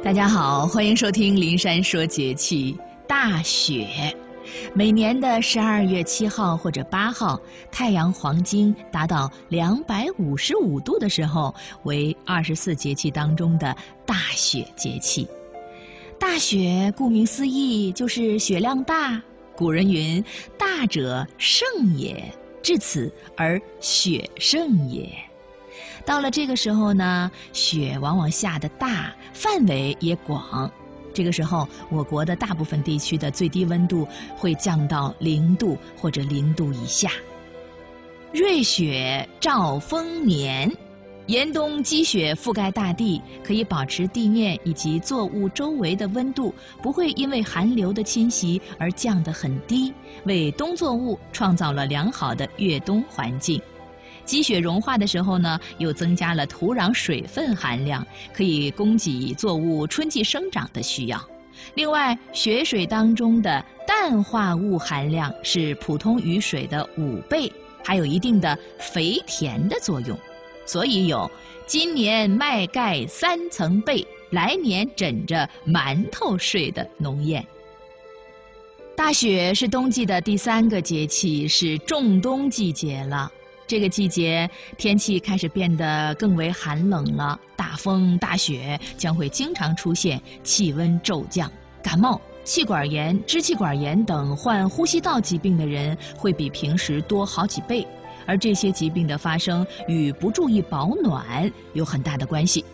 大家好，欢迎收听《林山说节气》。大雪，每年的十二月七号或者八号，太阳黄金达到两百五十五度的时候，为二十四节气当中的大雪节气。大雪顾名思义就是雪量大。古人云：“大者盛也，至此而雪盛也。”到了这个时候呢，雪往往下的大，范围也广。这个时候，我国的大部分地区的最低温度会降到零度或者零度以下。瑞雪兆丰年，严冬积雪覆盖大地，可以保持地面以及作物周围的温度不会因为寒流的侵袭而降得很低，为冬作物创造了良好的越冬环境。积雪融化的时候呢，又增加了土壤水分含量，可以供给作物春季生长的需要。另外，雪水当中的氮化物含量是普通雨水的五倍，还有一定的肥田的作用，所以有“今年麦盖三层被，来年枕着馒头睡”的农谚。大雪是冬季的第三个节气，是仲冬季节了。这个季节天气开始变得更为寒冷了，大风大雪将会经常出现，气温骤降，感冒、气管炎、支气管炎等患呼吸道疾病的人会比平时多好几倍，而这些疾病的发生与不注意保暖有很大的关系。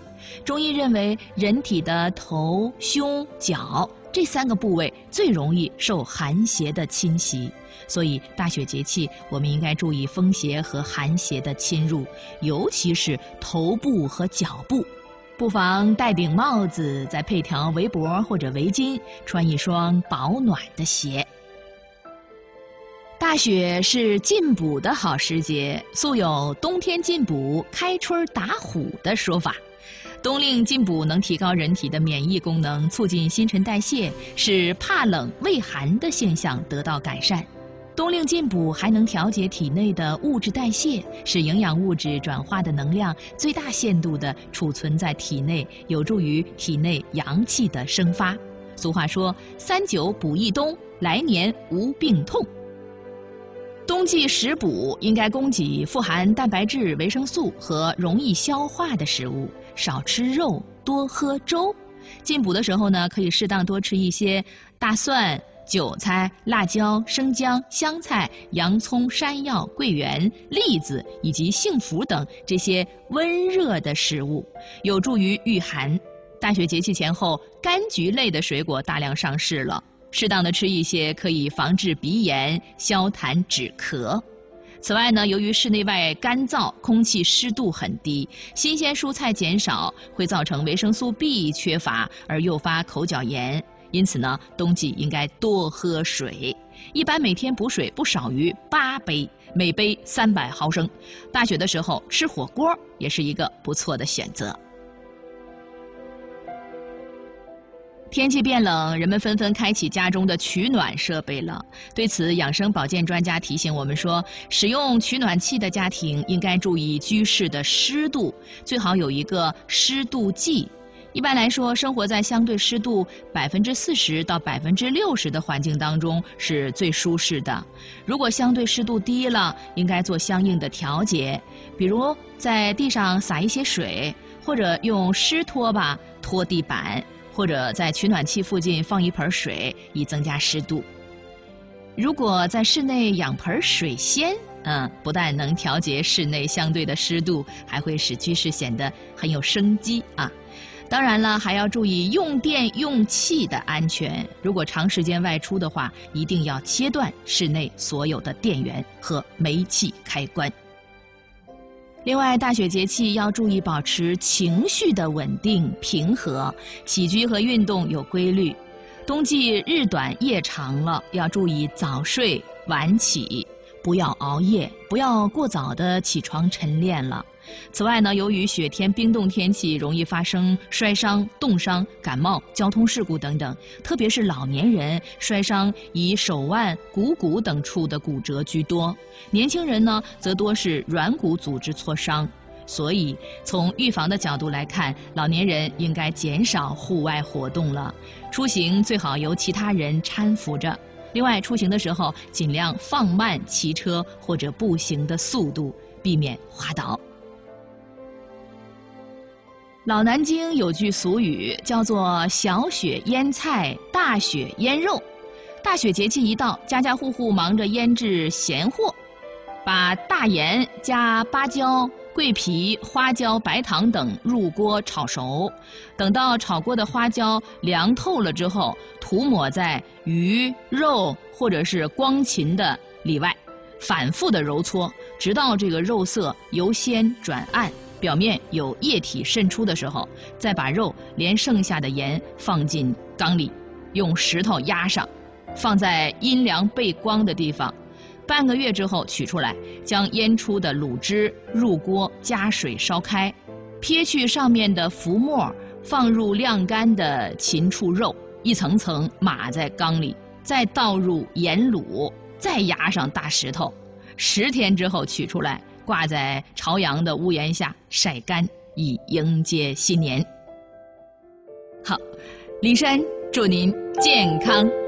中医认为，人体的头、胸、脚。这三个部位最容易受寒邪的侵袭，所以大雪节气我们应该注意风邪和寒邪的侵入，尤其是头部和脚部，不妨戴顶帽子，再配条围脖或者围巾，穿一双保暖的鞋。大雪是进补的好时节，素有“冬天进补，开春打虎”的说法。冬令进补能提高人体的免疫功能，促进新陈代谢，使怕冷畏寒的现象得到改善。冬令进补还能调节体内的物质代谢，使营养物质转化的能量最大限度地储存在体内，有助于体内阳气的生发。俗话说：“三九补一冬，来年无病痛。”冬季食补应该供给富含蛋白质、维生素和容易消化的食物。少吃肉，多喝粥。进补的时候呢，可以适当多吃一些大蒜、韭菜、辣椒、生姜、香菜、洋葱、山药、桂圆、栗子以及杏脯等这些温热的食物，有助于御寒。大雪节气前后，柑橘类的水果大量上市了，适当的吃一些可以防治鼻炎、消痰止咳。此外呢，由于室内外干燥，空气湿度很低，新鲜蔬菜减少，会造成维生素 B 缺乏而诱发口角炎。因此呢，冬季应该多喝水，一般每天补水不少于八杯，每杯三百毫升。大雪的时候吃火锅也是一个不错的选择。天气变冷，人们纷纷开启家中的取暖设备了。对此，养生保健专家提醒我们说，使用取暖器的家庭应该注意居室的湿度，最好有一个湿度计。一般来说，生活在相对湿度百分之四十到百分之六十的环境当中是最舒适的。如果相对湿度低了，应该做相应的调节，比如在地上撒一些水，或者用湿拖把拖地板。或者在取暖器附近放一盆水，以增加湿度。如果在室内养盆水仙，嗯，不但能调节室内相对的湿度，还会使居室显得很有生机啊。当然了，还要注意用电用气的安全。如果长时间外出的话，一定要切断室内所有的电源和煤气开关。另外，大雪节气要注意保持情绪的稳定平和，起居和运动有规律。冬季日短夜长了，要注意早睡晚起。不要熬夜，不要过早的起床晨练了。此外呢，由于雪天冰冻天气，容易发生摔伤、冻伤、感冒、交通事故等等。特别是老年人摔伤以手腕、股骨等处的骨折居多，年轻人呢则多是软骨组织挫伤。所以从预防的角度来看，老年人应该减少户外活动了。出行最好由其他人搀扶着。另外，出行的时候尽量放慢骑车或者步行的速度，避免滑倒。老南京有句俗语，叫做“小雪腌菜，大雪腌肉”。大雪节气一到，家家户户忙着腌制咸货，把大盐加芭蕉、桂皮、花椒、白糖等入锅炒熟。等到炒过的花椒凉透了之后，涂抹在鱼肉或者是光芹的里外，反复的揉搓，直到这个肉色由鲜转暗。表面有液体渗出的时候，再把肉连剩下的盐放进缸里，用石头压上，放在阴凉背光的地方。半个月之后取出来，将腌出的卤汁入锅加水烧开，撇去上面的浮沫，放入晾干的禽畜肉，一层层码在缸里，再倒入盐卤，再压上大石头。十天之后取出来。挂在朝阳的屋檐下晒干，以迎接新年。好，李山祝您健康。